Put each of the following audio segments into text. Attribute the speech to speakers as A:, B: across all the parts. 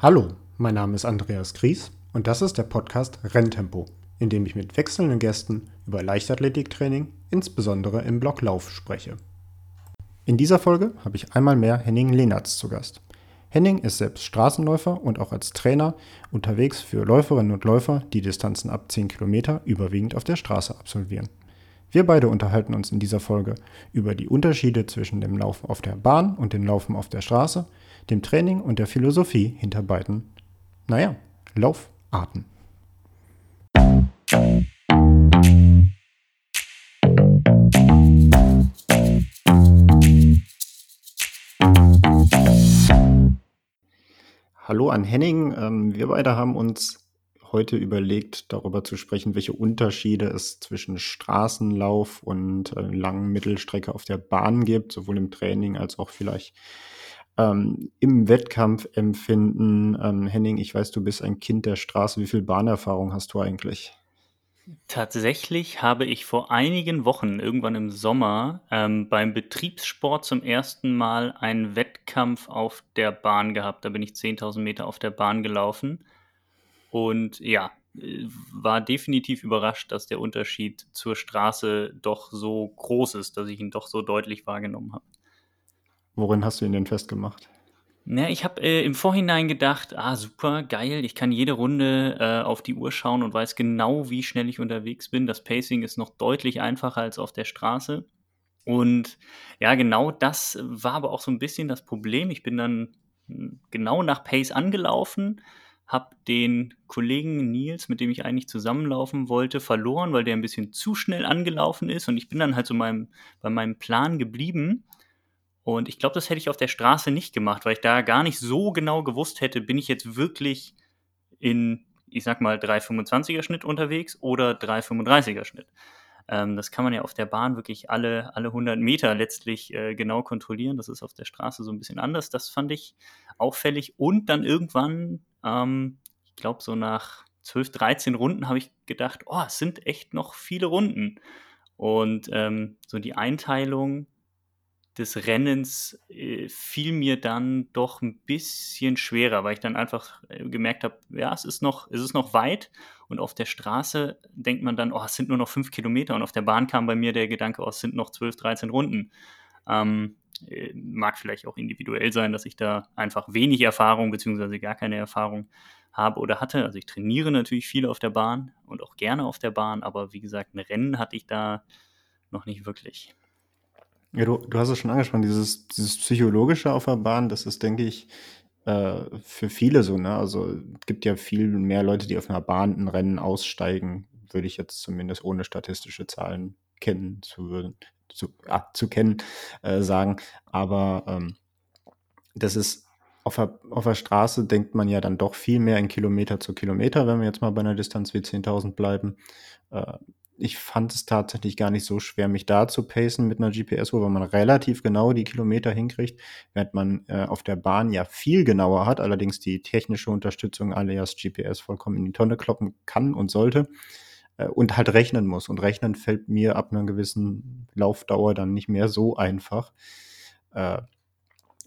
A: Hallo, mein Name ist Andreas Gries und das ist der Podcast Renntempo, in dem ich mit wechselnden Gästen über Leichtathletiktraining, insbesondere im Block Lauf, spreche. In dieser Folge habe ich einmal mehr Henning Lehnertz zu Gast. Henning ist selbst Straßenläufer und auch als Trainer unterwegs für Läuferinnen und Läufer, die Distanzen ab 10 Kilometer überwiegend auf der Straße absolvieren. Wir beide unterhalten uns in dieser Folge über die Unterschiede zwischen dem Laufen auf der Bahn und dem Laufen auf der Straße, dem Training und der Philosophie hinter beiden, naja, Laufarten. Hallo an Henning. Ähm, wir beide haben uns heute überlegt, darüber zu sprechen, welche Unterschiede es zwischen Straßenlauf und äh, langen Mittelstrecke auf der Bahn gibt, sowohl im Training als auch vielleicht ähm, im Wettkampf empfinden. Ähm, Henning, ich weiß, du bist ein Kind der Straße. Wie viel Bahnerfahrung hast du eigentlich?
B: Tatsächlich habe ich vor einigen Wochen, irgendwann im Sommer, ähm, beim Betriebssport zum ersten Mal einen Wettkampf auf der Bahn gehabt. Da bin ich 10.000 Meter auf der Bahn gelaufen. Und ja, äh, war definitiv überrascht, dass der Unterschied zur Straße doch so groß ist, dass ich ihn doch so deutlich wahrgenommen habe.
A: Worin hast du ihn denn festgemacht?
B: Na, ich habe äh, im Vorhinein gedacht, ah, super, geil, ich kann jede Runde äh, auf die Uhr schauen und weiß genau, wie schnell ich unterwegs bin. Das Pacing ist noch deutlich einfacher als auf der Straße. Und ja, genau das war aber auch so ein bisschen das Problem. Ich bin dann hm, genau nach Pace angelaufen, habe den Kollegen Nils, mit dem ich eigentlich zusammenlaufen wollte, verloren, weil der ein bisschen zu schnell angelaufen ist. Und ich bin dann halt so meinem, bei meinem Plan geblieben. Und ich glaube, das hätte ich auf der Straße nicht gemacht, weil ich da gar nicht so genau gewusst hätte, bin ich jetzt wirklich in, ich sag mal, 3,25er Schnitt unterwegs oder 3,35er Schnitt. Ähm, das kann man ja auf der Bahn wirklich alle, alle 100 Meter letztlich äh, genau kontrollieren. Das ist auf der Straße so ein bisschen anders. Das fand ich auffällig. Und dann irgendwann, ähm, ich glaube, so nach 12, 13 Runden habe ich gedacht, oh, es sind echt noch viele Runden. Und ähm, so die Einteilung des Rennens äh, fiel mir dann doch ein bisschen schwerer, weil ich dann einfach äh, gemerkt habe, ja, es ist noch, es ist noch weit und auf der Straße denkt man dann, oh, es sind nur noch fünf Kilometer und auf der Bahn kam bei mir der Gedanke, oh, es sind noch zwölf, dreizehn Runden. Ähm, äh, mag vielleicht auch individuell sein, dass ich da einfach wenig Erfahrung beziehungsweise gar keine Erfahrung habe oder hatte. Also ich trainiere natürlich viel auf der Bahn und auch gerne auf der Bahn, aber wie gesagt, ein Rennen hatte ich da noch nicht wirklich.
A: Ja, du, du hast es schon angesprochen, dieses, dieses Psychologische auf der Bahn, das ist, denke ich, äh, für viele so, ne? Also es gibt ja viel mehr Leute, die auf einer Bahn ein Rennen aussteigen, würde ich jetzt zumindest ohne statistische Zahlen kennen zu würden, zu, ah, zu kennen, äh, sagen. Aber ähm, das ist auf der, auf der Straße denkt man ja dann doch viel mehr in Kilometer zu Kilometer, wenn wir jetzt mal bei einer Distanz wie 10.000 bleiben. Äh, ich fand es tatsächlich gar nicht so schwer, mich da zu pacen mit einer GPS-Uhr, weil man relativ genau die Kilometer hinkriegt, während man äh, auf der Bahn ja viel genauer hat, allerdings die technische Unterstützung alias GPS vollkommen in die Tonne kloppen kann und sollte äh, und halt rechnen muss. Und rechnen fällt mir ab einer gewissen Laufdauer dann nicht mehr so einfach. Äh,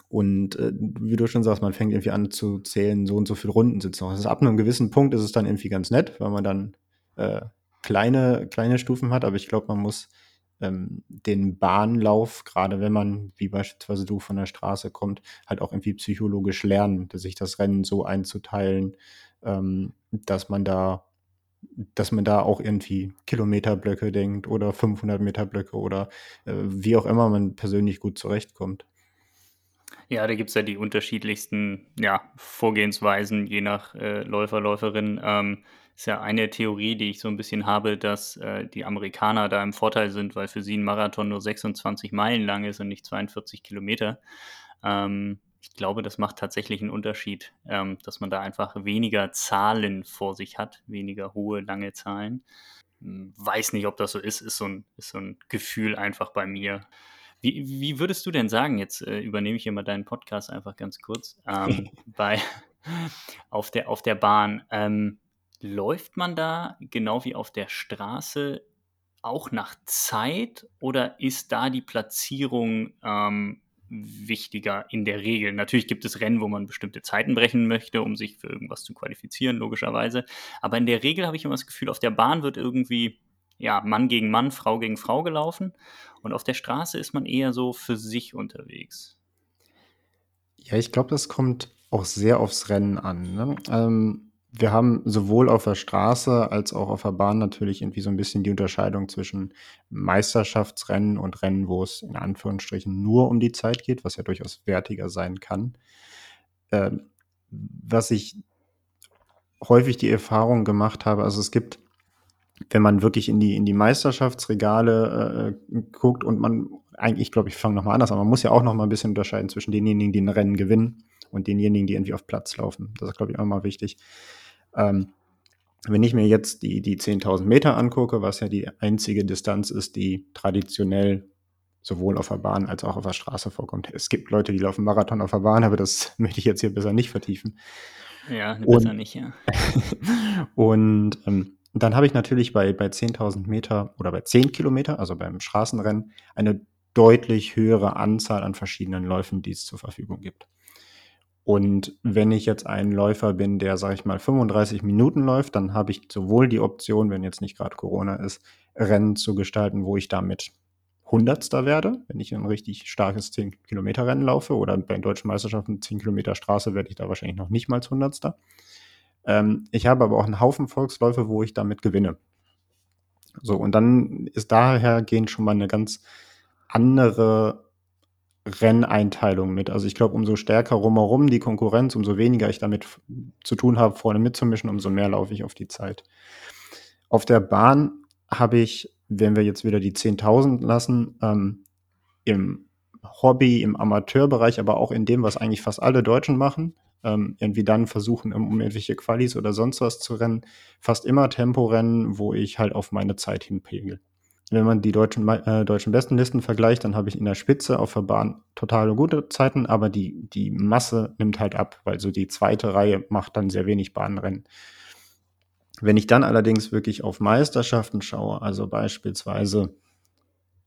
A: und äh, wie du schon sagst, man fängt irgendwie an zu zählen, so und so viele Runden sitzen ist ab einem gewissen Punkt ist es dann irgendwie ganz nett, weil man dann äh, kleine, kleine Stufen hat, aber ich glaube, man muss ähm, den Bahnlauf, gerade wenn man, wie beispielsweise du von der Straße kommt, halt auch irgendwie psychologisch lernen, sich das Rennen so einzuteilen, ähm, dass man da dass man da auch irgendwie Kilometerblöcke denkt oder 500 Meter Blöcke oder äh, wie auch immer man persönlich gut zurechtkommt.
B: Ja, da gibt es ja die unterschiedlichsten ja, Vorgehensweisen, je nach äh, Läufer, Läuferin. Ähm, ist ja eine Theorie, die ich so ein bisschen habe, dass äh, die Amerikaner da im Vorteil sind, weil für sie ein Marathon nur 26 Meilen lang ist und nicht 42 Kilometer. Ähm, ich glaube, das macht tatsächlich einen Unterschied, ähm, dass man da einfach weniger Zahlen vor sich hat, weniger hohe, lange Zahlen. Hm, weiß nicht, ob das so ist, ist so ein, ist so ein Gefühl einfach bei mir. Wie, wie würdest du denn sagen, jetzt äh, übernehme ich hier mal deinen Podcast einfach ganz kurz, ähm, bei, auf, der, auf der Bahn, ähm, Läuft man da genau wie auf der Straße auch nach Zeit oder ist da die Platzierung ähm, wichtiger in der Regel. Natürlich gibt es Rennen, wo man bestimmte Zeiten brechen möchte, um sich für irgendwas zu qualifizieren, logischerweise. Aber in der Regel habe ich immer das Gefühl, auf der Bahn wird irgendwie ja, Mann gegen Mann, Frau gegen Frau gelaufen. Und auf der Straße ist man eher so für sich unterwegs.
A: Ja, ich glaube, das kommt auch sehr aufs Rennen an. Ne? Ähm, wir haben sowohl auf der Straße als auch auf der Bahn natürlich irgendwie so ein bisschen die Unterscheidung zwischen Meisterschaftsrennen und Rennen, wo es in Anführungsstrichen nur um die Zeit geht, was ja durchaus wertiger sein kann. Ähm, was ich häufig die Erfahrung gemacht habe, also es gibt, wenn man wirklich in die, in die Meisterschaftsregale äh, guckt und man, eigentlich, ich glaube, ich fange nochmal anders an, man muss ja auch nochmal ein bisschen unterscheiden zwischen denjenigen, die ein Rennen gewinnen und denjenigen, die irgendwie auf Platz laufen. Das ist, glaube ich, auch mal wichtig. Ähm, wenn ich mir jetzt die, die 10.000 Meter angucke, was ja die einzige Distanz ist, die traditionell sowohl auf der Bahn als auch auf der Straße vorkommt. Es gibt Leute, die laufen Marathon auf der Bahn, aber das möchte ich jetzt hier besser nicht vertiefen.
B: Ja, besser nicht, ja.
A: und ähm, dann habe ich natürlich bei, bei 10.000 Meter oder bei 10 Kilometer, also beim Straßenrennen, eine deutlich höhere Anzahl an verschiedenen Läufen, die es zur Verfügung gibt. Und wenn ich jetzt ein Läufer bin, der, sage ich mal, 35 Minuten läuft, dann habe ich sowohl die Option, wenn jetzt nicht gerade Corona ist, Rennen zu gestalten, wo ich damit Hundertster werde, wenn ich ein richtig starkes 10-Kilometer-Rennen laufe oder bei den deutschen Meisterschaften 10 Kilometer Straße werde ich da wahrscheinlich noch nicht mal Hundertster. Ähm, ich habe aber auch einen Haufen Volksläufe, wo ich damit gewinne. So, und dann ist dahergehend schon mal eine ganz andere Renneinteilung mit. Also ich glaube, umso stärker rumherum die Konkurrenz, umso weniger ich damit zu tun habe, vorne mitzumischen, umso mehr laufe ich auf die Zeit. Auf der Bahn habe ich, wenn wir jetzt wieder die 10.000 lassen, ähm, im Hobby, im Amateurbereich, aber auch in dem, was eigentlich fast alle Deutschen machen, ähm, irgendwie dann versuchen, um, irgendwelche Qualis oder sonst was zu rennen, fast immer Temporennen, wo ich halt auf meine Zeit hinpegel wenn man die deutschen, äh, deutschen Bestenlisten vergleicht, dann habe ich in der Spitze auf der Bahn totale gute Zeiten, aber die, die Masse nimmt halt ab, weil so die zweite Reihe macht dann sehr wenig Bahnrennen. Wenn ich dann allerdings wirklich auf Meisterschaften schaue, also beispielsweise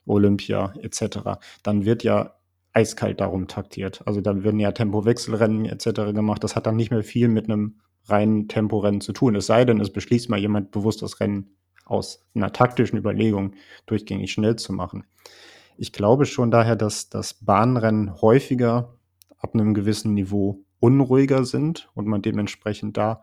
A: Olympia etc., dann wird ja eiskalt darum taktiert. Also da werden ja Tempowechselrennen etc. gemacht. Das hat dann nicht mehr viel mit einem reinen Temporennen zu tun. Es sei denn, es beschließt mal jemand bewusst das Rennen aus einer taktischen Überlegung durchgängig schnell zu machen. Ich glaube schon daher, dass das Bahnrennen häufiger ab einem gewissen Niveau unruhiger sind und man dementsprechend da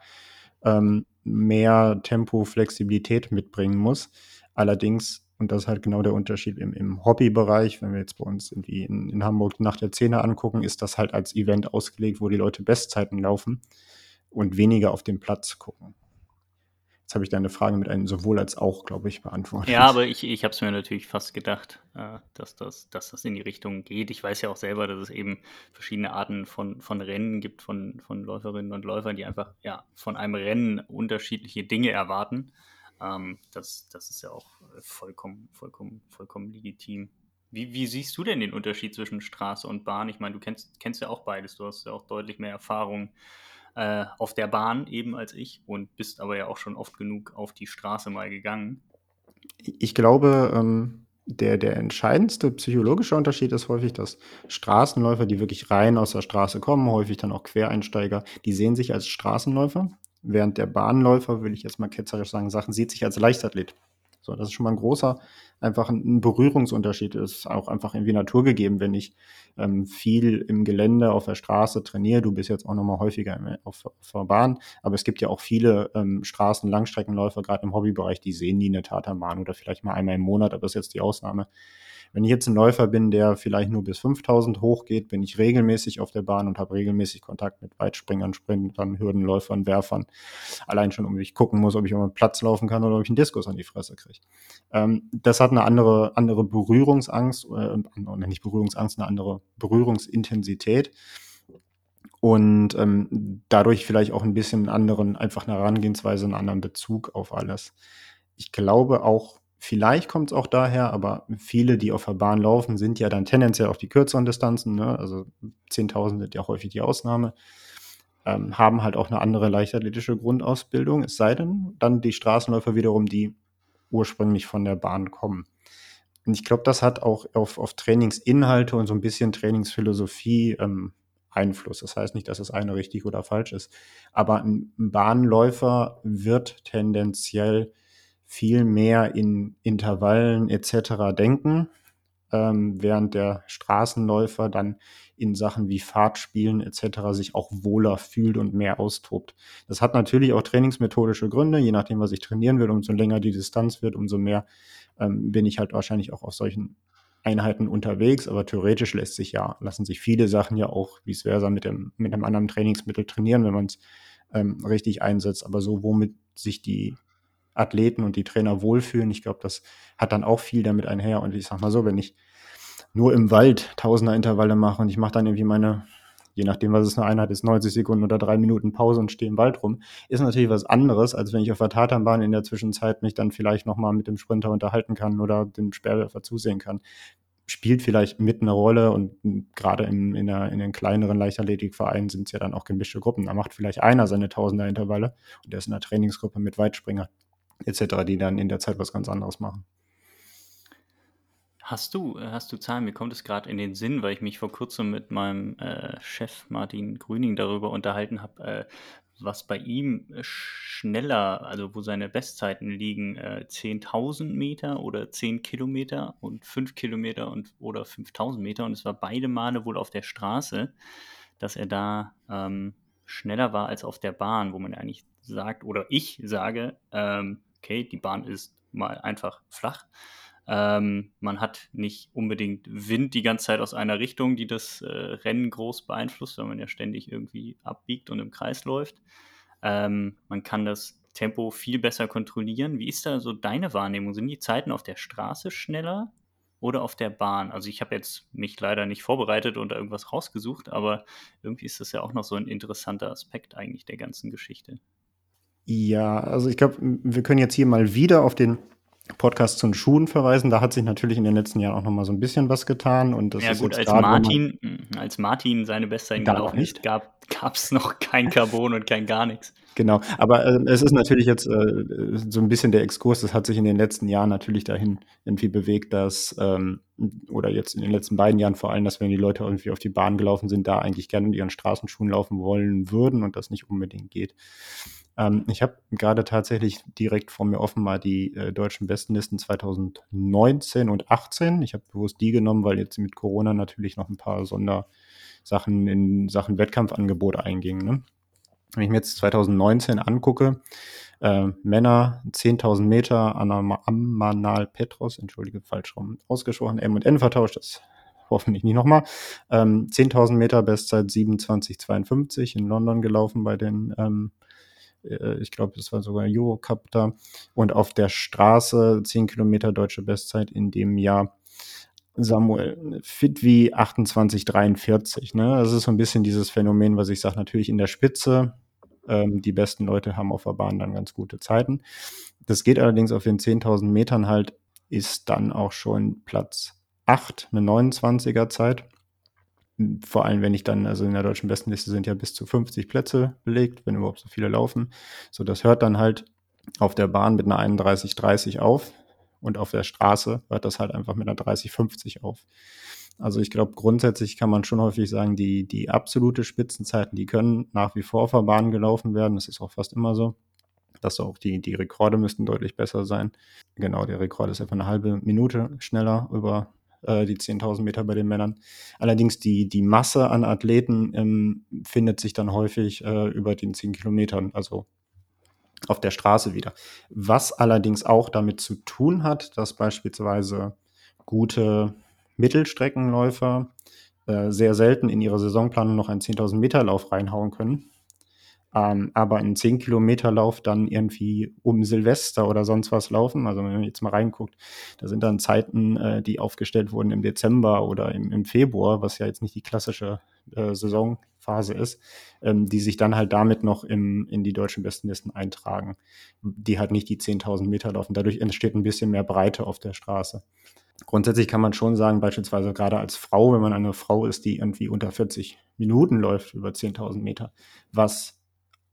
A: ähm, mehr Tempo, Flexibilität mitbringen muss. Allerdings, und das ist halt genau der Unterschied im, im Hobbybereich, wenn wir jetzt bei uns irgendwie in, in Hamburg nach der Szene angucken, ist das halt als Event ausgelegt, wo die Leute Bestzeiten laufen und weniger auf den Platz gucken. Jetzt habe ich deine Frage mit einem sowohl als auch, glaube ich, beantwortet.
B: Ja, aber ich, ich habe es mir natürlich fast gedacht, äh, dass, das, dass das in die Richtung geht. Ich weiß ja auch selber, dass es eben verschiedene Arten von, von Rennen gibt, von, von Läuferinnen und Läufern, die einfach ja, von einem Rennen unterschiedliche Dinge erwarten. Ähm, das, das ist ja auch vollkommen, vollkommen, vollkommen legitim. Wie, wie, siehst du denn den Unterschied zwischen Straße und Bahn? Ich meine, du kennst, kennst ja auch beides. Du hast ja auch deutlich mehr Erfahrung äh, auf der Bahn eben als ich und bist aber ja auch schon oft genug auf die Straße mal gegangen.
A: Ich glaube, ähm, der, der entscheidendste psychologische Unterschied ist häufig, dass Straßenläufer, die wirklich rein aus der Straße kommen, häufig dann auch Quereinsteiger, die sehen sich als Straßenläufer, während der Bahnläufer, will ich jetzt mal ketzerisch sagen, Sachen, sieht sich als Leichtathlet. So, das ist schon mal ein großer, einfach ein Berührungsunterschied. Das ist auch einfach irgendwie naturgegeben, wenn ich ähm, viel im Gelände auf der Straße trainiere. Du bist jetzt auch nochmal häufiger auf, auf, der Bahn, aber es gibt ja auch viele ähm, Straßen, Langstreckenläufer, gerade im Hobbybereich, die sehen nie eine Tatermann oder vielleicht mal einmal im Monat, aber das ist jetzt die Ausnahme. Wenn ich jetzt ein Läufer bin, der vielleicht nur bis 5000 hochgeht, bin ich regelmäßig auf der Bahn und habe regelmäßig Kontakt mit Weitspringern, Sprintern, Hürdenläufern, Werfern. Allein schon, um ich gucken muss, ob ich auf einen Platz laufen kann oder ob ich einen Diskus an die Fresse kriege. Ähm, das hat eine andere, andere Berührungsangst, äh, nicht Berührungsangst, eine andere Berührungsintensität und ähm, dadurch vielleicht auch ein bisschen anderen, einfach eine Herangehensweise, einen anderen Bezug auf alles. Ich glaube auch, Vielleicht kommt es auch daher, aber viele, die auf der Bahn laufen, sind ja dann tendenziell auf die kürzeren Distanzen, ne? also 10.000 sind ja häufig die Ausnahme, ähm, haben halt auch eine andere leichtathletische Grundausbildung, es sei denn, dann die Straßenläufer wiederum, die ursprünglich von der Bahn kommen. und ich glaube, das hat auch auf, auf Trainingsinhalte und so ein bisschen Trainingsphilosophie ähm, Einfluss. Das heißt nicht, dass das eine richtig oder falsch ist. Aber ein Bahnläufer wird tendenziell viel mehr in Intervallen etc. denken, ähm, während der Straßenläufer dann in Sachen wie Fahrtspielen etc. sich auch wohler fühlt und mehr austobt. Das hat natürlich auch trainingsmethodische Gründe, je nachdem, was ich trainieren will, umso länger die Distanz wird, umso mehr ähm, bin ich halt wahrscheinlich auch auf solchen Einheiten unterwegs, aber theoretisch lässt sich ja, lassen sich viele Sachen ja auch vice versa mit dem, mit einem anderen Trainingsmittel trainieren, wenn man es ähm, richtig einsetzt. Aber so, womit sich die Athleten und die Trainer wohlfühlen, ich glaube, das hat dann auch viel damit einher. Und ich sag mal so, wenn ich nur im Wald Tausender-Intervalle mache und ich mache dann irgendwie meine, je nachdem, was es eine Einheit ist, 90 Sekunden oder drei Minuten Pause und stehe im Wald rum, ist natürlich was anderes, als wenn ich auf der Tatanbahn in der Zwischenzeit mich dann vielleicht nochmal mit dem Sprinter unterhalten kann oder dem Sperrwerfer zusehen kann. Spielt vielleicht mit eine Rolle und gerade in, in, der, in den kleineren Leichtathletikvereinen sind es ja dann auch gemischte Gruppen. Da macht vielleicht einer seine Tausender-Intervalle und der ist in der Trainingsgruppe mit Weitspringer etc., die dann in der Zeit was ganz anderes machen.
B: Hast du, äh, hast du Zahlen? Mir kommt es gerade in den Sinn, weil ich mich vor kurzem mit meinem äh, Chef Martin Grüning darüber unterhalten habe, äh, was bei ihm schneller, also wo seine Bestzeiten liegen, äh, 10.000 Meter oder 10 Kilometer und 5 Kilometer und, oder 5.000 Meter. Und es war beide Male wohl auf der Straße, dass er da ähm, schneller war als auf der Bahn, wo man eigentlich sagt, oder ich sage, ähm, okay, die Bahn ist mal einfach flach. Ähm, man hat nicht unbedingt Wind die ganze Zeit aus einer Richtung, die das äh, Rennen groß beeinflusst, weil man ja ständig irgendwie abbiegt und im Kreis läuft. Ähm, man kann das Tempo viel besser kontrollieren. Wie ist da so deine Wahrnehmung? Sind die Zeiten auf der Straße schneller oder auf der Bahn? Also ich habe jetzt mich leider nicht vorbereitet und da irgendwas rausgesucht, aber irgendwie ist das ja auch noch so ein interessanter Aspekt eigentlich der ganzen Geschichte.
A: Ja, also ich glaube, wir können jetzt hier mal wieder auf den Podcast zu den Schuhen verweisen. Da hat sich natürlich in den letzten Jahren auch noch mal so ein bisschen was getan. Und das
B: ja,
A: ist
B: gut, als Martin, hm, als Martin seine Bestzeit gelaufen ist, gab es noch kein Carbon und kein gar nichts.
A: Genau, aber äh, es ist natürlich jetzt äh, so ein bisschen der Exkurs, das hat sich in den letzten Jahren natürlich dahin irgendwie bewegt, dass, ähm, oder jetzt in den letzten beiden Jahren vor allem, dass wenn die Leute irgendwie auf die Bahn gelaufen sind, da eigentlich gerne mit ihren Straßenschuhen laufen wollen würden und das nicht unbedingt geht. Ähm, ich habe gerade tatsächlich direkt vor mir offen mal die äh, deutschen Bestenlisten 2019 und 18. Ich habe bewusst die genommen, weil jetzt mit Corona natürlich noch ein paar Sondersachen in Sachen Wettkampfangebot eingingen. Ne? Wenn ich mir jetzt 2019 angucke, äh, Männer 10.000 Meter Ammanal Petros, entschuldige, falsch rum ausgesprochen, M und N vertauscht, das hoffentlich nicht nochmal. Ähm, 10.000 Meter Bestzeit 27,52 in London gelaufen bei den ähm, äh, ich glaube, das war sogar Eurocup da. Und auf der Straße 10 Kilometer deutsche Bestzeit in dem Jahr. Samuel, fit wie 28,43. Ne? Das ist so ein bisschen dieses Phänomen, was ich sage, natürlich in der Spitze. Ähm, die besten Leute haben auf der Bahn dann ganz gute Zeiten. Das geht allerdings auf den 10.000 Metern halt, ist dann auch schon Platz 8, eine 29er Zeit vor allem, wenn ich dann, also in der deutschen Bestenliste sind ja bis zu 50 Plätze belegt, wenn überhaupt so viele laufen. So, das hört dann halt auf der Bahn mit einer 31,30 auf und auf der Straße hört das halt einfach mit einer 30,50 auf. Also ich glaube, grundsätzlich kann man schon häufig sagen, die, die absolute Spitzenzeiten, die können nach wie vor der Bahn gelaufen werden. Das ist auch fast immer so. Dass auch die, die Rekorde müssten deutlich besser sein. Genau, der Rekord ist etwa eine halbe Minute schneller über äh, die 10.000 Meter bei den Männern. Allerdings die, die Masse an Athleten ähm, findet sich dann häufig äh, über den 10 Kilometern, also auf der Straße wieder. Was allerdings auch damit zu tun hat, dass beispielsweise gute Mittelstreckenläufer äh, sehr selten in ihrer Saisonplanung noch einen 10.000 Meter Lauf reinhauen können. Ähm, aber einen 10 Kilometer Lauf dann irgendwie um Silvester oder sonst was laufen. Also wenn man jetzt mal reinguckt, da sind dann Zeiten, äh, die aufgestellt wurden im Dezember oder im, im Februar, was ja jetzt nicht die klassische äh, Saisonphase ist, ähm, die sich dann halt damit noch im, in die deutschen Bestenlisten eintragen, die halt nicht die 10.000 Meter laufen. Dadurch entsteht ein bisschen mehr Breite auf der Straße. Grundsätzlich kann man schon sagen, beispielsweise gerade als Frau, wenn man eine Frau ist, die irgendwie unter 40 Minuten läuft über 10.000 Meter, was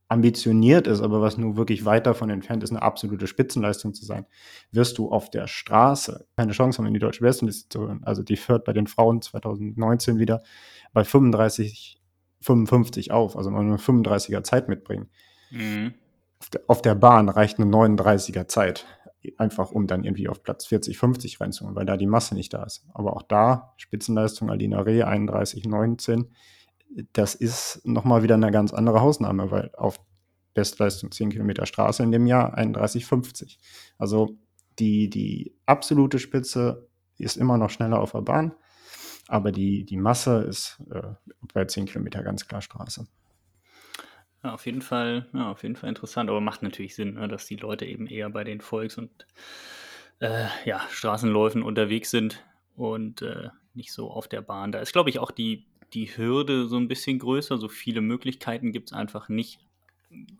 A: ambitioniert ist, aber was nur wirklich weit davon entfernt ist, eine absolute Spitzenleistung zu sein, wirst du auf der Straße keine Chance haben, in die deutsche Bestenliste zu hören. Also die führt bei den Frauen 2019 wieder bei 35, 55 auf, also nur eine 35er Zeit mitbringen. Mhm. Auf, der, auf der Bahn reicht eine 39er Zeit einfach um dann irgendwie auf Platz 40, 50 reinzuholen, weil da die Masse nicht da ist. Aber auch da, Spitzenleistung Alina Reh 31, 19, das ist nochmal wieder eine ganz andere Hausnahme, weil auf Bestleistung 10 Kilometer Straße in dem Jahr 31,50. Also die, die absolute Spitze ist immer noch schneller auf der Bahn, aber die, die Masse ist äh, bei 10 Kilometer ganz klar Straße.
B: Ja, auf jeden Fall, ja, auf jeden Fall interessant, aber macht natürlich Sinn, ne, dass die Leute eben eher bei den Volks- und äh, ja, Straßenläufen unterwegs sind und äh, nicht so auf der Bahn. Da ist, glaube ich, auch die, die Hürde so ein bisschen größer. So viele Möglichkeiten gibt es einfach nicht,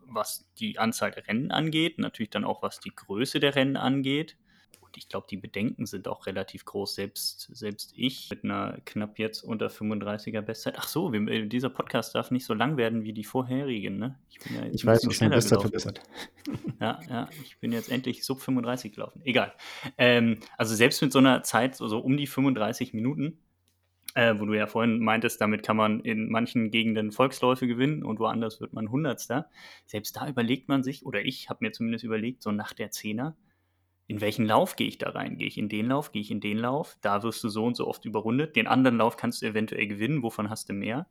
B: was die Anzahl der Rennen angeht, natürlich dann auch was die Größe der Rennen angeht ich glaube, die Bedenken sind auch relativ groß. Selbst, selbst ich mit einer knapp jetzt unter 35er Bestzeit. Ach so, wir, äh, dieser Podcast darf nicht so lang werden wie die vorherigen. Ne?
A: Ich, bin ja ich weiß, was schneller Bestzeit verbessert.
B: Ja, ja, ich bin jetzt endlich sub 35 gelaufen. Egal. Ähm, also selbst mit so einer Zeit, so also um die 35 Minuten, äh, wo du ja vorhin meintest, damit kann man in manchen Gegenden Volksläufe gewinnen und woanders wird man Hundertster. Selbst da überlegt man sich, oder ich habe mir zumindest überlegt, so nach der Zehner, in welchen Lauf gehe ich da rein? Gehe ich in den Lauf? Gehe ich in den Lauf? Da wirst du so und so oft überrundet. Den anderen Lauf kannst du eventuell gewinnen. Wovon hast du mehr?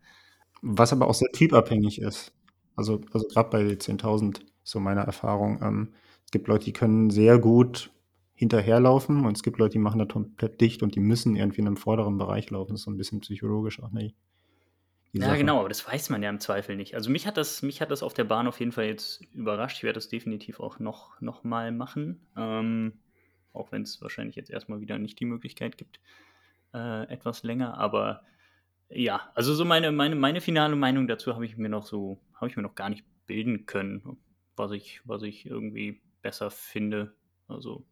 A: Was aber auch sehr typabhängig ist. Also, also gerade bei 10.000, so meine Erfahrung. Ähm, es gibt Leute, die können sehr gut hinterherlaufen und es gibt Leute, die machen da komplett dicht und die müssen irgendwie in einem vorderen Bereich laufen. Das ist so ein bisschen psychologisch auch nicht.
B: Ja, Sache. genau, aber das weiß man ja im Zweifel nicht. Also mich hat das, mich hat das auf der Bahn auf jeden Fall jetzt überrascht. Ich werde das definitiv auch noch, noch mal machen. Ähm, auch wenn es wahrscheinlich jetzt erstmal wieder nicht die Möglichkeit gibt, äh, etwas länger. Aber ja, also so meine, meine, meine finale Meinung dazu habe ich mir noch so, habe ich mir noch gar nicht bilden können, was ich, was ich irgendwie besser finde. Also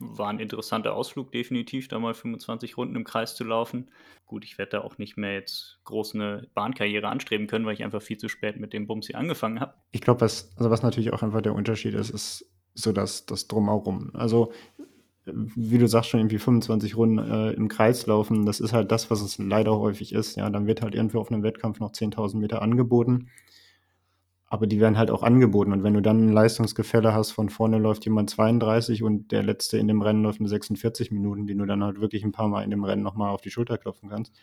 B: war ein interessanter Ausflug, definitiv, da mal 25 Runden im Kreis zu laufen. Gut, ich werde da auch nicht mehr jetzt groß eine Bahnkarriere anstreben können, weil ich einfach viel zu spät mit dem Bums hier angefangen habe.
A: Ich glaube, was, also was natürlich auch einfach der Unterschied ist, ist so das, das Drumherum. Also, wie du sagst, schon irgendwie 25 Runden äh, im Kreis laufen, das ist halt das, was es leider häufig ist. Ja, dann wird halt irgendwie auf einem Wettkampf noch 10.000 Meter angeboten aber die werden halt auch angeboten. Und wenn du dann ein Leistungsgefälle hast, von vorne läuft jemand 32 und der letzte in dem Rennen läuft mit 46 Minuten, die du dann halt wirklich ein paar Mal in dem Rennen nochmal auf die Schulter klopfen kannst,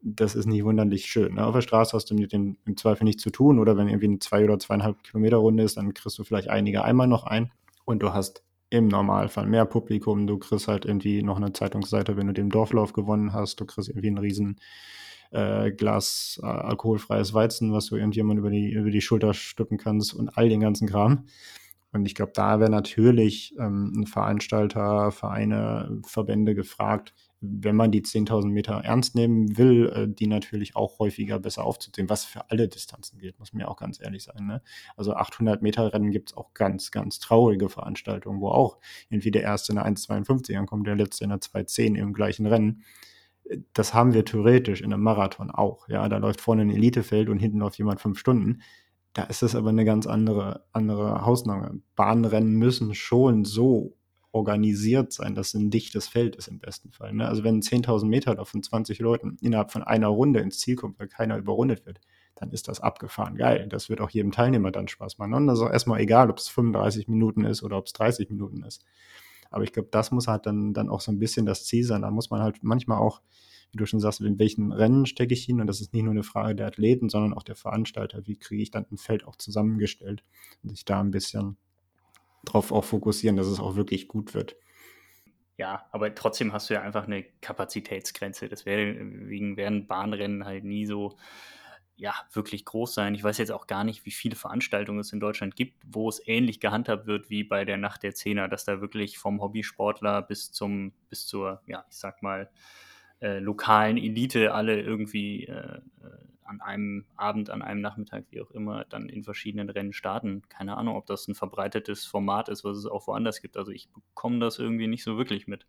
A: das ist nicht wunderlich schön. Ne? Auf der Straße hast du mit den im Zweifel nichts zu tun oder wenn irgendwie eine zwei oder zweieinhalb Kilometer Runde ist, dann kriegst du vielleicht einige einmal noch ein und du hast im Normalfall mehr Publikum. Du kriegst halt irgendwie noch eine Zeitungsseite, wenn du den Dorflauf gewonnen hast. Du kriegst irgendwie einen riesen äh, Glas äh, alkoholfreies Weizen, was du irgendjemand über die, über die Schulter stüppen kannst und all den ganzen Kram. Und ich glaube, da wäre natürlich ähm, ein Veranstalter, Vereine, Verbände gefragt, wenn man die 10.000 Meter ernst nehmen will, äh, die natürlich auch häufiger besser aufzuziehen, was für alle Distanzen gilt, muss man ja auch ganz ehrlich sein. Ne? Also 800 Meter Rennen gibt es auch ganz, ganz traurige Veranstaltungen, wo auch irgendwie der Erste in der 1,52 ankommt, der Letzte in der 2,10 im gleichen Rennen das haben wir theoretisch in einem Marathon auch. Ja, da läuft vorne ein Elitefeld und hinten läuft jemand fünf Stunden. Da ist das aber eine ganz andere, andere Hausnahme. Bahnrennen müssen schon so organisiert sein, dass es ein dichtes Feld ist im besten Fall. Ne? Also wenn 10.000 Meter Lauf von 20 Leuten innerhalb von einer Runde ins Ziel kommt, weil keiner überrundet wird, dann ist das abgefahren geil. Das wird auch jedem Teilnehmer dann Spaß machen. Und das ist auch erstmal egal, ob es 35 Minuten ist oder ob es 30 Minuten ist. Aber ich glaube, das muss halt dann, dann auch so ein bisschen das Ziel sein. Da muss man halt manchmal auch, wie du schon sagst, in welchen Rennen stecke ich hin? Und das ist nicht nur eine Frage der Athleten, sondern auch der Veranstalter. Wie kriege ich dann ein Feld auch zusammengestellt und sich da ein bisschen drauf auch fokussieren, dass es auch wirklich gut wird.
B: Ja, aber trotzdem hast du ja einfach eine Kapazitätsgrenze. Deswegen werden Bahnrennen halt nie so ja, wirklich groß sein. Ich weiß jetzt auch gar nicht, wie viele Veranstaltungen es in Deutschland gibt, wo es ähnlich gehandhabt wird wie bei der Nacht der Zehner, dass da wirklich vom Hobbysportler bis zum, bis zur, ja, ich sag mal, äh, lokalen Elite alle irgendwie äh, an einem Abend, an einem Nachmittag, wie auch immer, dann in verschiedenen Rennen starten. Keine Ahnung, ob das ein verbreitetes Format ist, was es auch woanders gibt. Also ich bekomme das irgendwie nicht so wirklich mit.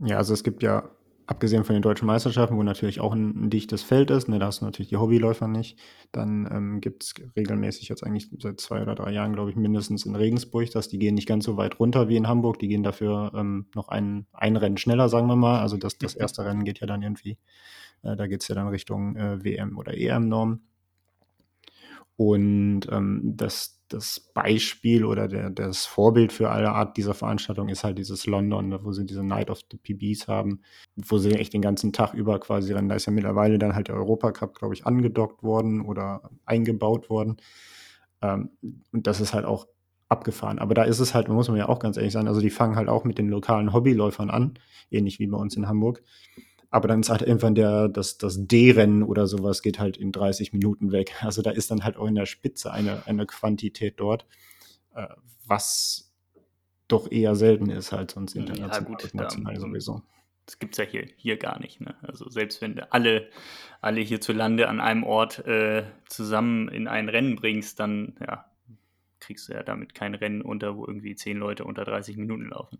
A: Ja, also es gibt ja abgesehen von den deutschen Meisterschaften, wo natürlich auch ein, ein dichtes Feld ist, ne, da hast du natürlich die Hobbyläufer nicht, dann ähm, gibt es regelmäßig jetzt eigentlich seit zwei oder drei Jahren, glaube ich, mindestens in Regensburg, dass die gehen nicht ganz so weit runter wie in Hamburg, die gehen dafür ähm, noch ein, ein Rennen schneller, sagen wir mal. Also das, das erste Rennen geht ja dann irgendwie, äh, da geht es ja dann Richtung äh, WM oder EM-Norm. Und ähm, das, das Beispiel oder der, das Vorbild für alle Art dieser Veranstaltung ist halt dieses London, ne, wo sie diese Night of the PBs haben, wo sie echt den ganzen Tag über quasi rennen. Da ist ja mittlerweile dann halt der Europacup, glaube ich, angedockt worden oder eingebaut worden. Ähm, und das ist halt auch abgefahren. Aber da ist es halt, muss man ja auch ganz ehrlich sein, also die fangen halt auch mit den lokalen Hobbyläufern an, ähnlich wie bei uns in Hamburg. Aber dann ist halt irgendwann der, das, das D-Rennen oder sowas geht halt in 30 Minuten weg. Also da ist dann halt auch in der Spitze eine, eine Quantität dort, äh, was doch eher selten ist halt sonst international, ja, gut, national da, sowieso.
B: Das gibt es ja hier, hier gar nicht. Ne? Also selbst wenn du alle, alle hierzulande an einem Ort äh, zusammen in ein Rennen bringst, dann ja, kriegst du ja damit kein Rennen unter, wo irgendwie zehn Leute unter 30 Minuten laufen.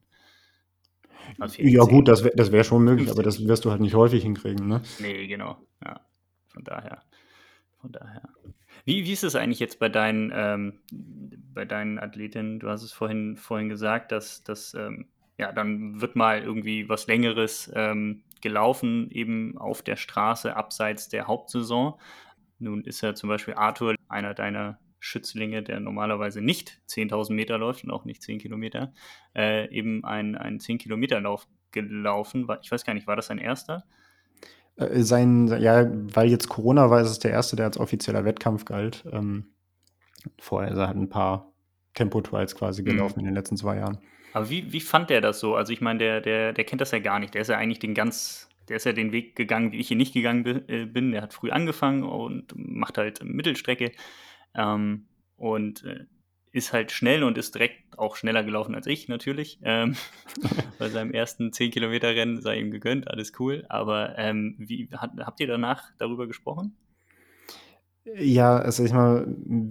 A: Ja, gut, das wäre das wär schon möglich, 50. aber das wirst du halt nicht häufig hinkriegen, ne?
B: Nee, genau. Ja, von daher. Von daher. Wie, wie ist es eigentlich jetzt bei deinen, ähm, bei deinen Athletinnen? Du hast es vorhin, vorhin gesagt, dass, dass ähm, ja, dann wird mal irgendwie was Längeres ähm, gelaufen, eben auf der Straße abseits der Hauptsaison. Nun ist ja zum Beispiel Arthur einer deiner Schützlinge, der normalerweise nicht 10.000 Meter läuft und auch nicht 10 Kilometer, äh, eben einen, 10-Kilometer-Lauf gelaufen. Ich weiß gar nicht, war das sein erster?
A: Äh, sein, ja, weil jetzt Corona war, ist es der erste, der als offizieller Wettkampf galt. Ähm, vorher ist er halt ein paar Tempo-Trials quasi mhm. gelaufen mhm. in den letzten zwei Jahren.
B: Aber wie, wie fand der das so? Also ich meine, der, der, der kennt das ja gar nicht. Der ist ja eigentlich den ganz, der ist ja den Weg gegangen, wie ich hier nicht gegangen äh, bin. Der hat früh angefangen und macht halt Mittelstrecke. Ähm, und äh, ist halt schnell und ist direkt auch schneller gelaufen als ich natürlich. Ähm, bei seinem ersten 10-Kilometer-Rennen sei ihm gegönnt, alles cool. Aber ähm, wie, hat, habt ihr danach darüber gesprochen?
A: Ja, also ich mal,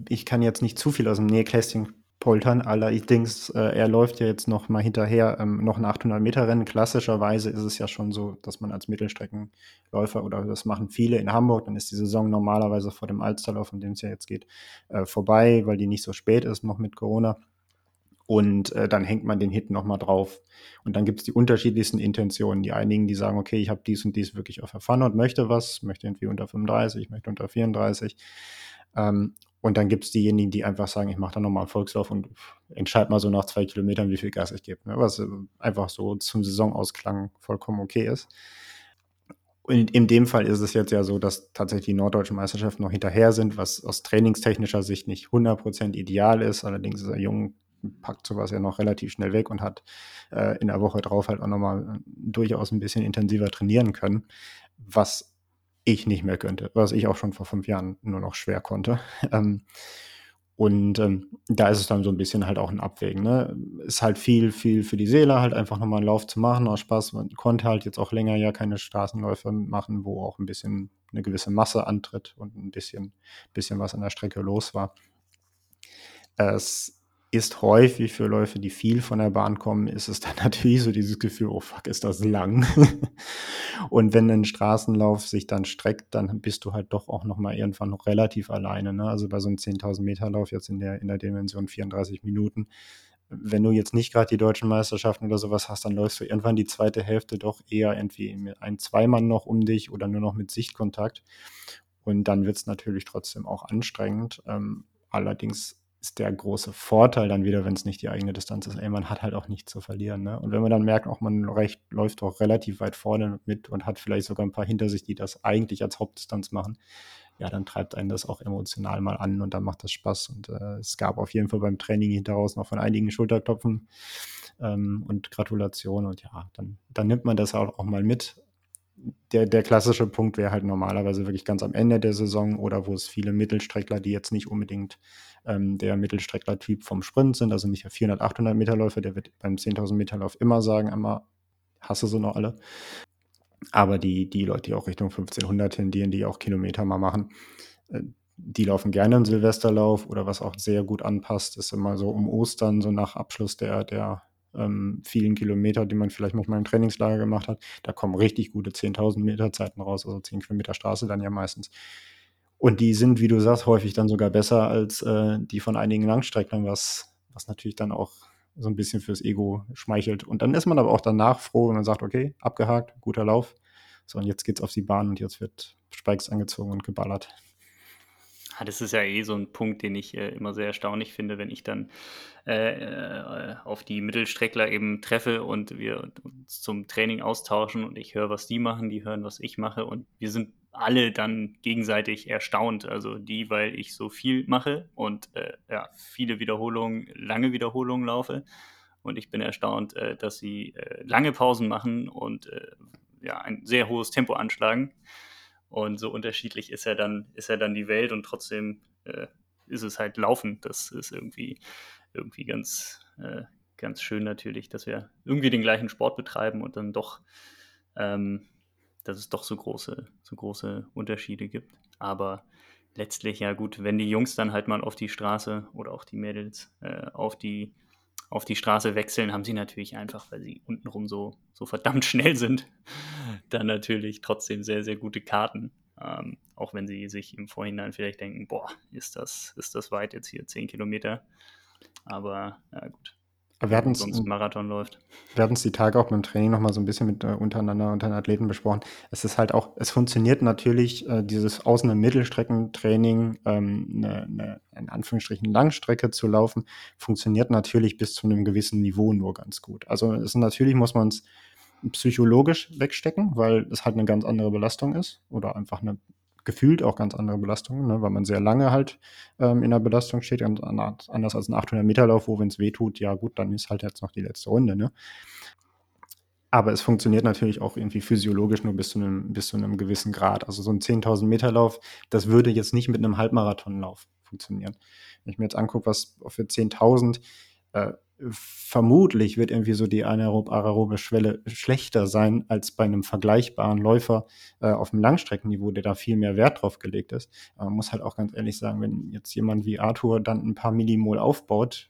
A: ich kann jetzt nicht zu viel aus dem Nähkästchen poltern. Allerdings, äh, er läuft ja jetzt noch mal hinterher ähm, noch ein 800-Meter-Rennen. Klassischerweise ist es ja schon so, dass man als Mittelstreckenläufer, oder das machen viele in Hamburg, dann ist die Saison normalerweise vor dem Alsterlauf, um den es ja jetzt geht, äh, vorbei, weil die nicht so spät ist, noch mit Corona. Und äh, dann hängt man den Hit noch mal drauf. Und dann gibt es die unterschiedlichsten Intentionen. Die einigen, die sagen, okay, ich habe dies und dies wirklich auf der Pfanne und möchte was, möchte irgendwie unter 35, möchte unter 34. Ähm, und dann gibt es diejenigen, die einfach sagen, ich mache da nochmal einen Volkslauf und entscheide mal so nach zwei Kilometern, wie viel Gas ich gebe. Ne? Was einfach so zum Saisonausklang vollkommen okay ist. Und in dem Fall ist es jetzt ja so, dass tatsächlich die norddeutschen Meisterschaften noch hinterher sind, was aus trainingstechnischer Sicht nicht 100% ideal ist. Allerdings ist er jung, packt sowas ja noch relativ schnell weg und hat äh, in der Woche drauf halt auch nochmal äh, durchaus ein bisschen intensiver trainieren können, was ich nicht mehr könnte, was ich auch schon vor fünf Jahren nur noch schwer konnte. Ähm, und ähm, da ist es dann so ein bisschen halt auch ein Abwägen. Ne? Ist halt viel, viel für die Seele, halt einfach nochmal einen Lauf zu machen, aus Spaß. Man konnte halt jetzt auch länger ja keine Straßenläufe machen, wo auch ein bisschen eine gewisse Masse antritt und ein bisschen, bisschen was an der Strecke los war. Es ist häufig für Läufe, die viel von der Bahn kommen, ist es dann natürlich so dieses Gefühl, oh fuck, ist das lang. und wenn ein Straßenlauf sich dann streckt, dann bist du halt doch auch nochmal irgendwann noch relativ alleine. Ne? Also bei so einem 10.000 Meter Lauf jetzt in der, in der Dimension 34 Minuten, wenn du jetzt nicht gerade die deutschen Meisterschaften oder sowas hast, dann läufst du irgendwann die zweite Hälfte doch eher irgendwie mit ein, zwei noch um dich oder nur noch mit Sichtkontakt. Und dann wird es natürlich trotzdem auch anstrengend. Ähm, allerdings ist der große Vorteil dann wieder, wenn es nicht die eigene Distanz ist, ey, man hat halt auch nichts zu verlieren. Ne? Und wenn man dann merkt, auch man recht, läuft auch relativ weit vorne mit und hat vielleicht sogar ein paar hinter sich, die das eigentlich als Hauptdistanz machen, ja, dann treibt einen das auch emotional mal an und dann macht das Spaß. Und äh, es gab auf jeden Fall beim Training hinteraus noch von einigen Schulterklopfen ähm, und Gratulationen. Und ja, dann, dann nimmt man das auch, auch mal mit der, der klassische Punkt wäre halt normalerweise wirklich ganz am Ende der Saison oder wo es viele Mittelstreckler, die jetzt nicht unbedingt ähm, der Mittelstreckler-Typ vom Sprint sind, also nicht der 400, 800 Meter Läufer, der wird beim 10.000 Meter Lauf immer sagen, einmal hasse sie noch alle. Aber die, die Leute, die auch Richtung 1500 tendieren, die auch Kilometer mal machen, äh, die laufen gerne einen Silvesterlauf oder was auch sehr gut anpasst, ist immer so um Ostern, so nach Abschluss der, der ähm, vielen Kilometer, die man vielleicht manchmal im Trainingslager gemacht hat. Da kommen richtig gute 10.000 Meter Zeiten raus, also 10 Kilometer Straße dann ja meistens. Und die sind, wie du sagst, häufig dann sogar besser als äh, die von einigen Langstrecklern, was, was natürlich dann auch so ein bisschen fürs Ego schmeichelt. Und dann ist man aber auch danach froh, wenn man sagt, okay, abgehakt, guter Lauf. So, und jetzt geht's auf die Bahn und jetzt wird Spikes angezogen und geballert.
B: Das ist ja eh so ein Punkt, den ich äh, immer sehr erstaunlich finde, wenn ich dann äh, äh, auf die Mittelstreckler eben treffe und wir uns zum Training austauschen und ich höre, was die machen, die hören, was ich mache und wir sind alle dann gegenseitig erstaunt. Also die, weil ich so viel mache und äh, ja, viele Wiederholungen, lange Wiederholungen laufe und ich bin erstaunt, äh, dass sie äh, lange Pausen machen und ja, ein sehr hohes Tempo anschlagen. Und so unterschiedlich ist ja dann, ist ja dann die Welt und trotzdem äh, ist es halt Laufen. Das ist irgendwie, irgendwie ganz, äh, ganz schön natürlich, dass wir irgendwie den gleichen Sport betreiben und dann doch, ähm, dass es doch so große, so große Unterschiede gibt. Aber letztlich, ja gut, wenn die Jungs dann halt mal auf die Straße oder auch die Mädels äh, auf die auf die Straße wechseln, haben sie natürlich einfach, weil sie untenrum so, so verdammt schnell sind, dann natürlich trotzdem sehr, sehr gute Karten. Ähm, auch wenn sie sich im Vorhinein vielleicht denken, boah, ist das, ist das weit jetzt hier, 10 Kilometer. Aber ja gut,
A: wir hatten
B: sonst Marathon läuft.
A: Wir hatten es die Tage auch beim Training noch mal so ein bisschen mit äh, untereinander unter den Athleten besprochen. Es ist halt auch, es funktioniert natürlich äh, dieses Außen- und Mittelstreckentraining, ähm, eine, eine, in Anführungsstrichen Langstrecke zu laufen, funktioniert natürlich bis zu einem gewissen Niveau nur ganz gut. Also es, natürlich muss man es psychologisch wegstecken, weil es halt eine ganz andere Belastung ist oder einfach eine gefühlt auch ganz andere Belastungen, ne, weil man sehr lange halt ähm, in der Belastung steht, anders als ein 800-Meter-Lauf, wo, wenn es weh tut, ja gut, dann ist halt jetzt noch die letzte Runde. Ne? Aber es funktioniert natürlich auch irgendwie physiologisch nur bis zu einem, bis zu einem gewissen Grad. Also so ein 10.000 Meter Lauf, das würde jetzt nicht mit einem Halbmarathonlauf funktionieren. Wenn ich mir jetzt angucke, was für 10.000 äh, vermutlich wird irgendwie so die anaerobe Schwelle schlechter sein als bei einem vergleichbaren Läufer äh, auf dem Langstreckenniveau, der da viel mehr Wert drauf gelegt ist. Aber man muss halt auch ganz ehrlich sagen, wenn jetzt jemand wie Arthur dann ein paar Millimol aufbaut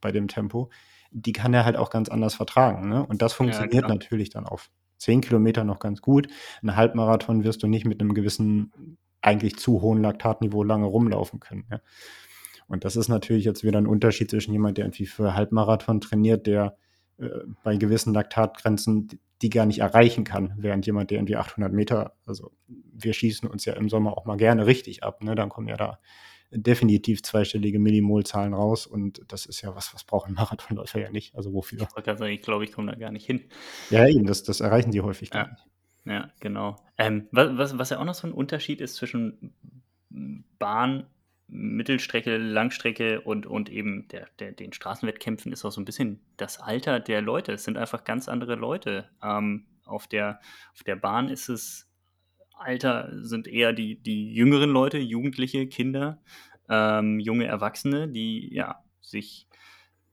A: bei dem Tempo, die kann er halt auch ganz anders vertragen. Ne? Und das funktioniert ja, natürlich dann auf zehn Kilometer noch ganz gut. Ein Halbmarathon wirst du nicht mit einem gewissen, eigentlich zu hohen Laktatniveau lange rumlaufen können. Ja? Und das ist natürlich jetzt wieder ein Unterschied zwischen jemand, der irgendwie für Halbmarathon trainiert, der äh, bei gewissen Laktatgrenzen die gar nicht erreichen kann, während jemand, der irgendwie 800 Meter, also wir schießen uns ja im Sommer auch mal gerne richtig ab, ne? dann kommen ja da definitiv zweistellige Millimolzahlen raus und das ist ja was, was brauchen Marathonläufer ja nicht. Also wofür?
B: Ich, glaube, ich komme da gar nicht hin.
A: Ja, eben, das, das erreichen sie häufig
B: ja. nicht. Ja, genau. Ähm, was, was ja auch noch so ein Unterschied ist zwischen Bahn Mittelstrecke, Langstrecke und, und eben der, der, den Straßenwettkämpfen ist auch so ein bisschen das Alter der Leute. Es sind einfach ganz andere Leute. Ähm, auf, der, auf der Bahn ist es Alter, sind eher die, die jüngeren Leute, Jugendliche, Kinder, ähm, junge Erwachsene, die ja sich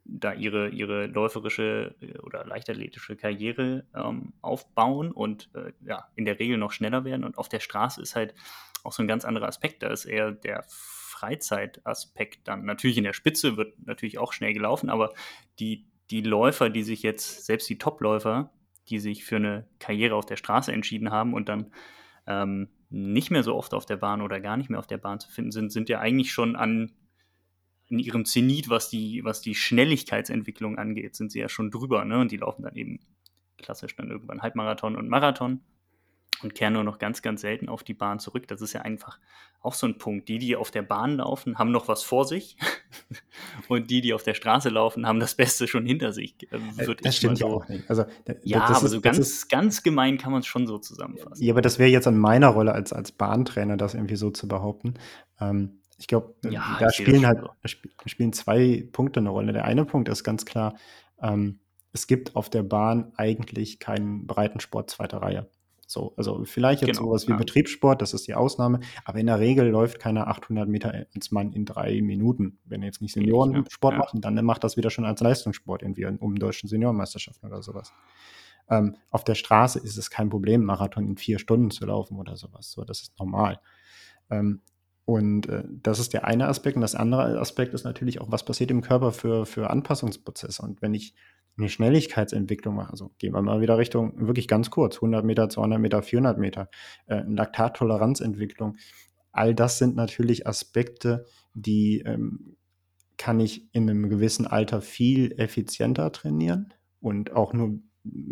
B: da ihre, ihre läuferische äh, oder leichtathletische Karriere ähm, aufbauen und äh, ja, in der Regel noch schneller werden. Und auf der Straße ist halt auch so ein ganz anderer Aspekt. Da ist eher der Freizeitaspekt dann. Natürlich in der Spitze wird natürlich auch schnell gelaufen, aber die, die Läufer, die sich jetzt, selbst die Topläufer, die sich für eine Karriere auf der Straße entschieden haben und dann ähm, nicht mehr so oft auf der Bahn oder gar nicht mehr auf der Bahn zu finden sind, sind ja eigentlich schon an in ihrem Zenit, was die, was die Schnelligkeitsentwicklung angeht, sind sie ja schon drüber, ne? Und die laufen dann eben klassisch dann irgendwann Halbmarathon und Marathon und kehren nur noch ganz, ganz selten auf die Bahn zurück. Das ist ja einfach auch so ein Punkt. Die, die auf der Bahn laufen, haben noch was vor sich und die, die auf der Straße laufen, haben das Beste schon hinter sich.
A: Äh, das stimmt ja so. auch nicht. Also,
B: ja, aber ist, so ganz, ist, ganz gemein kann man es schon so zusammenfassen.
A: Ja, aber das wäre jetzt an meiner Rolle als, als Bahntrainer, das irgendwie so zu behaupten. Ähm, ich glaube, ja, da spielen halt so. spielen zwei Punkte eine Rolle. Der eine Punkt ist ganz klar, ähm, es gibt auf der Bahn eigentlich keinen Breitensport zweiter Reihe. So, also vielleicht jetzt genau, sowas wie ja. Betriebssport, das ist die Ausnahme, aber in der Regel läuft keiner 800 Meter als Mann in drei Minuten. Wenn jetzt nicht Seniorensport ja. machen, dann macht das wieder schon als Leistungssport irgendwie um deutschen Seniorenmeisterschaften oder sowas. Ähm, auf der Straße ist es kein Problem, Marathon in vier Stunden zu laufen oder sowas. So, das ist normal. Ähm, Und äh, das ist der eine Aspekt. Und das andere Aspekt ist natürlich auch, was passiert im Körper für, für Anpassungsprozesse. Und wenn ich eine Schnelligkeitsentwicklung mache, also gehen wir mal wieder Richtung wirklich ganz kurz, 100 Meter, 200 Meter, 400 Meter, äh, Laktattoleranzentwicklung, all das sind natürlich Aspekte, die ähm, kann ich in einem gewissen Alter viel effizienter trainieren und auch nur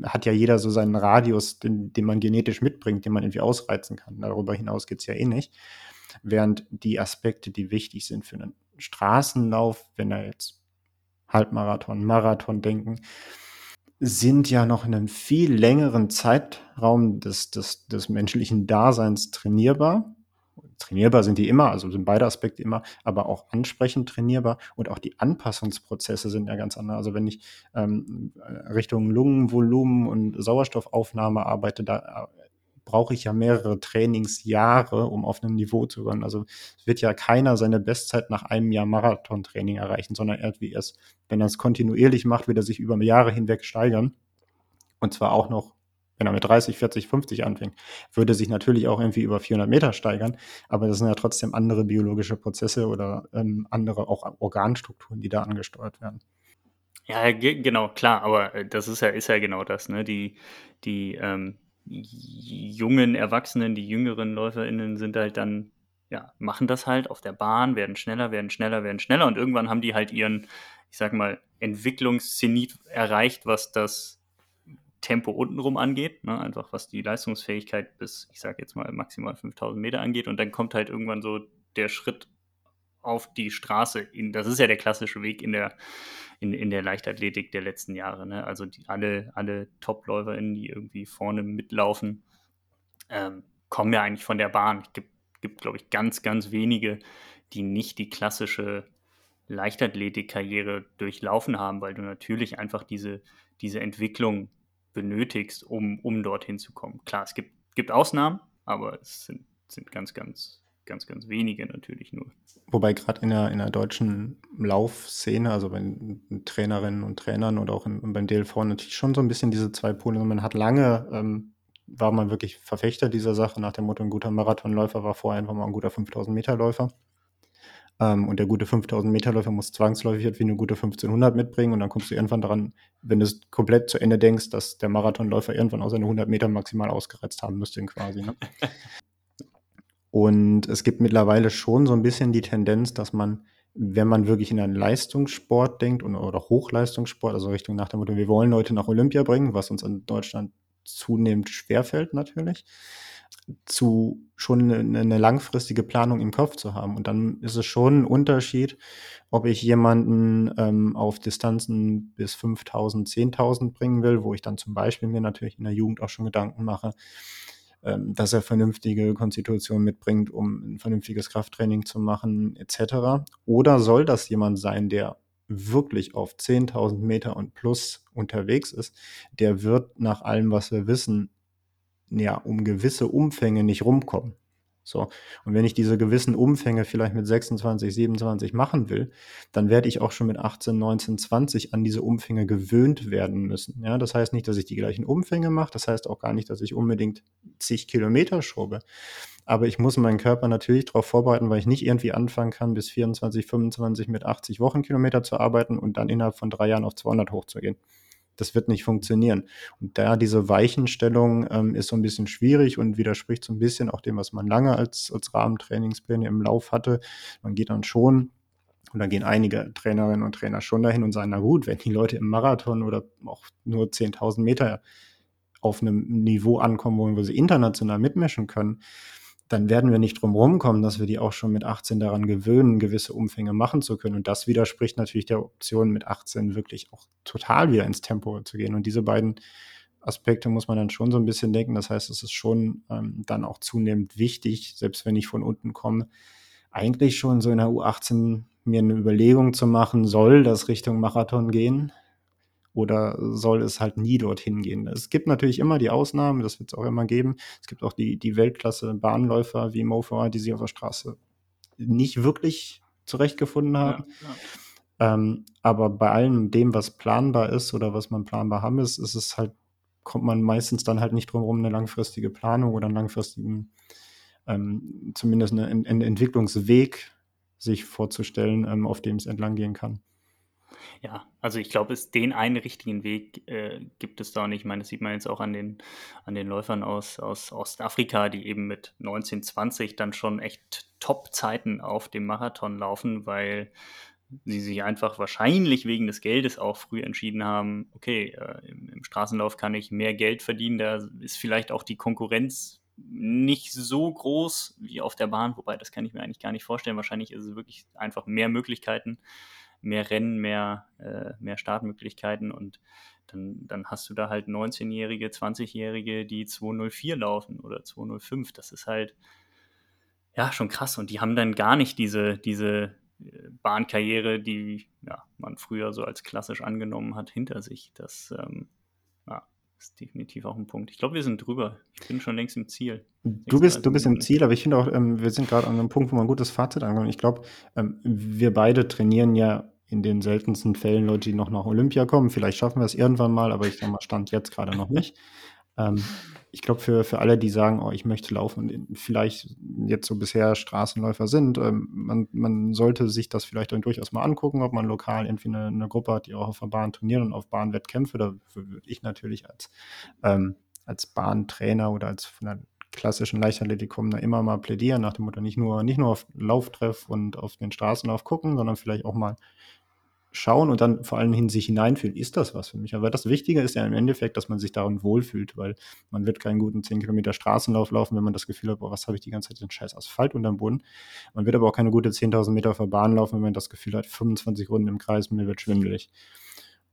A: hat ja jeder so seinen Radius, den, den man genetisch mitbringt, den man irgendwie ausreizen kann. Darüber hinaus geht es ja eh nicht. Während die Aspekte, die wichtig sind für einen Straßenlauf, wenn er jetzt Halbmarathon, Marathon denken, sind ja noch in einem viel längeren Zeitraum des, des, des menschlichen Daseins trainierbar. Trainierbar sind die immer, also sind beide Aspekte immer, aber auch ansprechend trainierbar und auch die Anpassungsprozesse sind ja ganz andere. Also wenn ich ähm, Richtung Lungenvolumen und Sauerstoffaufnahme arbeite, da brauche ich ja mehrere Trainingsjahre, um auf einem Niveau zu kommen. Also es wird ja keiner seine Bestzeit nach einem Jahr Marathontraining erreichen, sondern irgendwie erst, wenn er es kontinuierlich macht, wird er sich über Jahre hinweg steigern. Und zwar auch noch, wenn er mit 30, 40, 50 anfängt, würde sich natürlich auch irgendwie über 400 Meter steigern. Aber das sind ja trotzdem andere biologische Prozesse oder ähm, andere auch Organstrukturen, die da angesteuert werden.
B: Ja, genau, klar, aber äh, das ist ja, ist ja genau das, ne? Die, die, ähm, jungen Erwachsenen, die jüngeren LäuferInnen sind halt dann, ja, machen das halt auf der Bahn, werden schneller, werden schneller, werden schneller und irgendwann haben die halt ihren, ich sag mal, Entwicklungszenit erreicht, was das Tempo untenrum angeht, ne? einfach was die Leistungsfähigkeit bis, ich sag jetzt mal, maximal 5000 Meter angeht und dann kommt halt irgendwann so der Schritt auf die Straße. In, das ist ja der klassische Weg in der in, in der Leichtathletik der letzten Jahre. Ne? Also die, alle, alle Top-LäuferInnen, die irgendwie vorne mitlaufen, ähm, kommen ja eigentlich von der Bahn. Es gibt, gibt glaube ich, ganz, ganz wenige, die nicht die klassische Leichtathletik-Karriere durchlaufen haben, weil du natürlich einfach diese, diese Entwicklung benötigst, um, um dorthin zu kommen. Klar, es gibt, gibt Ausnahmen, aber es sind, sind ganz, ganz ganz, ganz wenige natürlich nur.
A: Wobei gerade in der, in der deutschen Laufszene, also bei Trainerinnen und Trainern oder auch in, beim DLV natürlich schon so ein bisschen diese zwei Pole. Man hat lange, ähm, war man wirklich Verfechter dieser Sache nach dem Motto, ein guter Marathonläufer war vorher einfach mal ein guter 5000 Meter Läufer. Ähm, und der gute 5000 Meter Läufer muss zwangsläufig wie eine gute 1500 mitbringen und dann kommst du irgendwann daran, wenn du es komplett zu Ende denkst, dass der Marathonläufer irgendwann auch seine 100 Meter maximal ausgereizt haben müsste quasi. Ne? Und es gibt mittlerweile schon so ein bisschen die Tendenz, dass man, wenn man wirklich in einen Leistungssport denkt und, oder Hochleistungssport, also Richtung nach dem Motto, wir wollen Leute nach Olympia bringen, was uns in Deutschland zunehmend schwerfällt natürlich, zu schon eine, eine, langfristige Planung im Kopf zu haben. Und dann ist es schon ein Unterschied, ob ich jemanden ähm, auf Distanzen bis 5000, 10.000 bringen will, wo ich dann zum Beispiel mir natürlich in der Jugend auch schon Gedanken mache, dass er vernünftige Konstitution mitbringt, um ein vernünftiges Krafttraining zu machen, etc. Oder soll das jemand sein, der wirklich auf 10.000 Meter und plus unterwegs ist, der wird nach allem, was wir wissen, ja, um gewisse Umfänge nicht rumkommen. So. Und wenn ich diese gewissen Umfänge vielleicht mit 26, 27 machen will, dann werde ich auch schon mit 18, 19, 20 an diese Umfänge gewöhnt werden müssen. Ja, das heißt nicht, dass ich die gleichen Umfänge mache. Das heißt auch gar nicht, dass ich unbedingt zig Kilometer schrubbe. Aber ich muss meinen Körper natürlich darauf vorbereiten, weil ich nicht irgendwie anfangen kann, bis 24, 25 mit 80 Wochenkilometer zu arbeiten und dann innerhalb von drei Jahren auf 200 hochzugehen das wird nicht funktionieren. Und da diese Weichenstellung ähm, ist so ein bisschen schwierig und widerspricht so ein bisschen auch dem, was man lange als, als Rahmentrainingspläne im Lauf hatte. Man geht dann schon und dann gehen einige Trainerinnen und Trainer schon dahin und sagen, na gut, wenn die Leute im Marathon oder auch nur 10.000 Meter auf einem Niveau ankommen, wo sie international mitmischen können, dann werden wir nicht drum rumkommen, dass wir die auch schon mit 18 daran gewöhnen, gewisse Umfänge machen zu können. Und das widerspricht natürlich der Option, mit 18 wirklich auch total wieder ins Tempo zu gehen. Und diese beiden Aspekte muss man dann schon so ein bisschen denken. Das heißt, es ist schon ähm, dann auch zunehmend wichtig, selbst wenn ich von unten komme, eigentlich schon so in der U18 mir eine Überlegung zu machen, soll das Richtung Marathon gehen? Oder soll es halt nie dorthin gehen? Es gibt natürlich immer die Ausnahmen, das wird es auch immer geben. Es gibt auch die, die Weltklasse-Bahnläufer wie Mo Farah, die sich auf der Straße nicht wirklich zurechtgefunden haben. Ja, ja. Ähm, aber bei allem dem, was planbar ist oder was man planbar haben ist, ist es halt, kommt man meistens dann halt nicht drum herum, eine langfristige Planung oder einen langfristigen ähm, zumindest einen, einen Entwicklungsweg sich vorzustellen, ähm, auf dem es entlang gehen kann.
B: Ja, also ich glaube, es den einen richtigen Weg äh, gibt es da nicht. Ich meine, das sieht man jetzt auch an den, an den Läufern aus, aus Ostafrika, die eben mit 19, 20 dann schon echt Top-Zeiten auf dem Marathon laufen, weil sie sich einfach wahrscheinlich wegen des Geldes auch früh entschieden haben, okay, äh, im, im, Straßenlauf kann ich mehr Geld verdienen, da ist vielleicht auch die Konkurrenz nicht so groß wie auf der Bahn, wobei das kann ich mir eigentlich gar nicht vorstellen. Wahrscheinlich ist es wirklich einfach mehr Möglichkeiten mehr Rennen, mehr, äh, mehr Startmöglichkeiten und dann, dann hast du da halt 19-Jährige, 20-Jährige, die 204 laufen oder 205. Das ist halt ja schon krass und die haben dann gar nicht diese, diese äh, Bahnkarriere, die ja, man früher so als klassisch angenommen hat, hinter sich. Das ähm, ist definitiv auch ein Punkt. Ich glaube, wir sind drüber. Ich bin schon längst im Ziel.
A: Du bist, du bist im Ziel, aber ich finde auch, ähm, wir sind gerade an einem Punkt, wo man ein gutes Fazit ankommt. Ich glaube, ähm, wir beide trainieren ja in den seltensten Fällen Leute, die noch nach Olympia kommen. Vielleicht schaffen wir es irgendwann mal, aber ich sage mal, Stand jetzt gerade noch nicht. Ähm, ich glaube, für, für alle, die sagen, oh, ich möchte laufen und vielleicht jetzt so bisher Straßenläufer sind, ähm, man, man sollte sich das vielleicht dann durchaus mal angucken, ob man lokal irgendwie eine, eine Gruppe hat, die auch auf der Bahn trainieren und auf Bahnwettkämpfe. Dafür würde ich natürlich als, ähm, als Bahntrainer oder als von der klassischen Leichtathletik kommen, da immer mal plädieren, nach dem Motto, nicht nur, nicht nur auf Lauftreff und auf den Straßenlauf gucken, sondern vielleicht auch mal schauen und dann vor allem hin sich hineinfühlen, ist das was für mich? Aber das Wichtige ist ja im Endeffekt, dass man sich darin wohlfühlt, weil man wird keinen guten 10 Kilometer Straßenlauf laufen, wenn man das Gefühl hat, boah, was habe ich die ganze Zeit den scheiß Asphalt unterm Boden. Man wird aber auch keine gute 10.000 Meter auf der Bahn laufen, wenn man das Gefühl hat, 25 Runden im Kreis, mir wird schwindelig.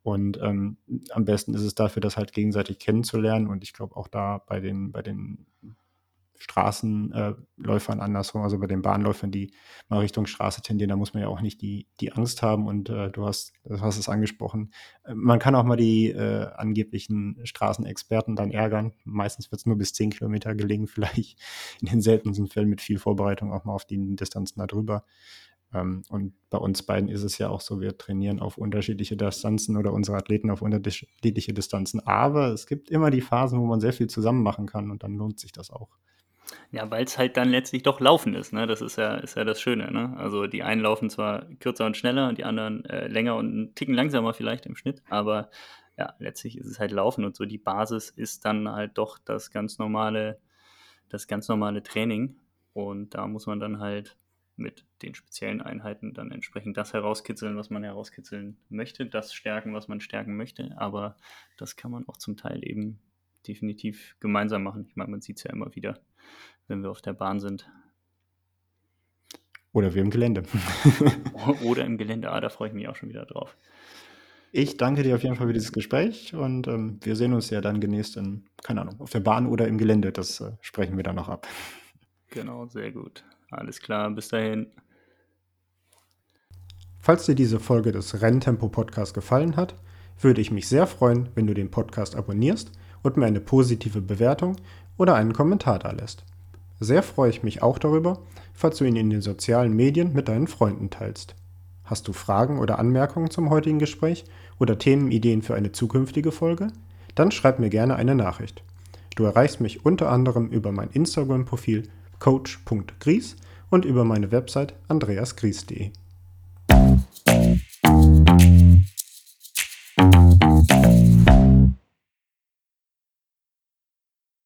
A: Und ähm, am besten ist es dafür, das halt gegenseitig kennenzulernen. Und ich glaube auch da bei den, bei den Straßenläufern andersrum, also bei den Bahnläufern, die mal Richtung Straße tendieren, da muss man ja auch nicht die, die Angst haben. Und äh, du, hast, du hast es angesprochen. Man kann auch mal die äh, angeblichen Straßenexperten dann ärgern. Meistens wird es nur bis 10 Kilometer gelingen, vielleicht in den seltensten Fällen mit viel Vorbereitung auch mal auf die Distanzen darüber. Ähm, und bei uns beiden ist es ja auch so, wir trainieren auf unterschiedliche Distanzen oder unsere Athleten auf unterschiedliche Distanzen. Aber es gibt immer die Phasen, wo man sehr viel zusammen machen kann und dann lohnt sich das auch.
B: Ja, weil es halt dann letztlich doch Laufen ist, ne? Das ist ja, ist ja das Schöne, ne? Also die einen laufen zwar kürzer und schneller und die anderen äh, länger und einen Ticken langsamer vielleicht im Schnitt, aber ja, letztlich ist es halt Laufen und so die Basis ist dann halt doch das ganz normale, das ganz normale Training. Und da muss man dann halt mit den speziellen Einheiten dann entsprechend das herauskitzeln, was man herauskitzeln möchte, das stärken, was man stärken möchte. Aber das kann man auch zum Teil eben definitiv gemeinsam machen. Ich meine, man sieht es ja immer wieder, wenn wir auf der Bahn sind.
A: Oder wir im Gelände.
B: Oder im Gelände, ah, da freue ich mich auch schon wieder drauf.
A: Ich danke dir auf jeden Fall für dieses Gespräch und ähm, wir sehen uns ja dann genächst in, keine Ahnung, auf der Bahn oder im Gelände. Das äh, sprechen wir dann noch ab.
B: Genau, sehr gut. Alles klar, bis dahin.
A: Falls dir diese Folge des Renntempo Podcasts gefallen hat, würde ich mich sehr freuen, wenn du den Podcast abonnierst und mir eine positive Bewertung oder einen Kommentar da lässt. Sehr freue ich mich auch darüber, falls du ihn in den sozialen Medien mit deinen Freunden teilst. Hast du Fragen oder Anmerkungen zum heutigen Gespräch oder Themenideen für eine zukünftige Folge? Dann schreib mir gerne eine Nachricht. Du erreichst mich unter anderem über mein Instagram-Profil coach.gries und über meine Website andreasgries.de.